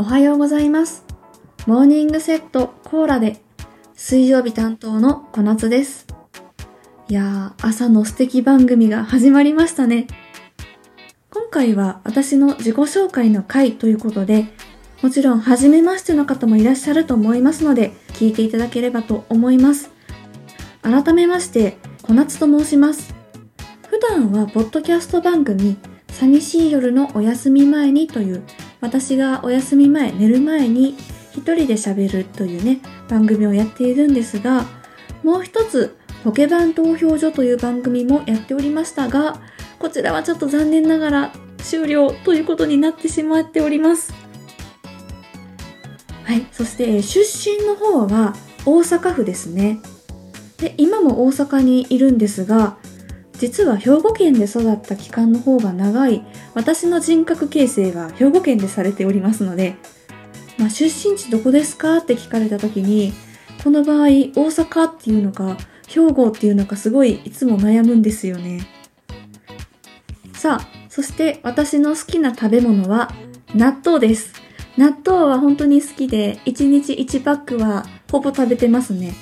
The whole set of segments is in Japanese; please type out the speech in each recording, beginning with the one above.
おはようございます。モーニングセットコーラで水曜日担当の小夏です。いやー、朝の素敵番組が始まりましたね。今回は私の自己紹介の回ということで、もちろん初めましての方もいらっしゃると思いますので、聞いていただければと思います。改めまして、小夏と申します。普段はポッドキャスト番組、寂しい夜のお休み前にという、私がお休み前、寝る前に一人で喋るというね、番組をやっているんですが、もう一つ、ポケバン投票所という番組もやっておりましたが、こちらはちょっと残念ながら終了ということになってしまっております。はい、そして出身の方は大阪府ですね。で、今も大阪にいるんですが、実は兵庫県で育った期間の方が長い。私の人格形成が兵庫県でされておりますので、まあ、出身地どこですかって聞かれた時にこの場合大阪っていうのか兵庫っていうのかすごいいつも悩むんですよね。さあそして私の好きな食べ物は納豆です。納豆は本当に好きで1日1パックはほぼ食べてますね。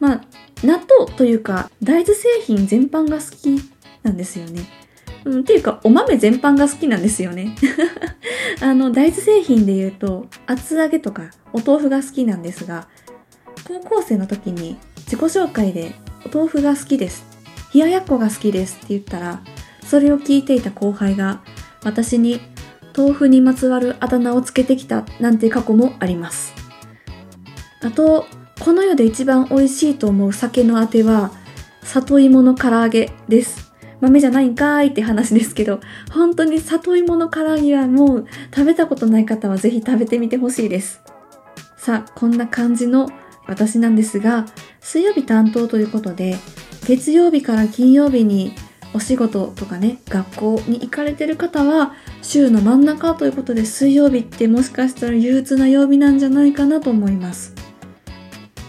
まあ納豆というか大豆製品全般が好きなんですよね。うん、っていうかお豆全般が好きなんですよね。あの大豆製品で言うと厚揚げとかお豆腐が好きなんですが高校生の時に自己紹介でお豆腐が好きです冷ややっこが好きですって言ったらそれを聞いていた後輩が私に豆腐にまつわるあだ名をつけてきたなんて過去もありますあとこの世で一番美味しいと思う酒のあては、里芋の唐揚げです。豆じゃないんかーいって話ですけど、本当に里芋の唐揚げはもう食べたことない方はぜひ食べてみてほしいです。さあ、こんな感じの私なんですが、水曜日担当ということで、月曜日から金曜日にお仕事とかね、学校に行かれてる方は、週の真ん中ということで水曜日ってもしかしたら憂鬱な曜日なんじゃないかなと思います。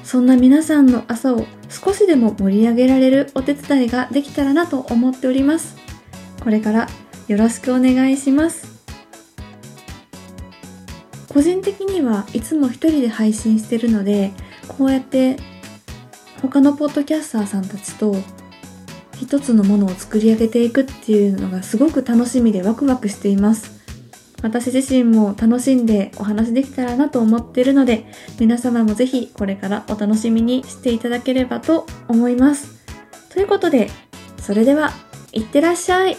そんな皆さんの朝を少しでも盛り上げられるお手伝いができたらなと思っております。これからよろしくお願いします。個人的にはいつも一人で配信してるので、こうやって他のポッドキャスターさんたちと一つのものを作り上げていくっていうのがすごく楽しみでワクワクしています。私自身も楽しんでお話できたらなと思っているので皆様もぜひこれからお楽しみにしていただければと思います。ということでそれではいってらっしゃい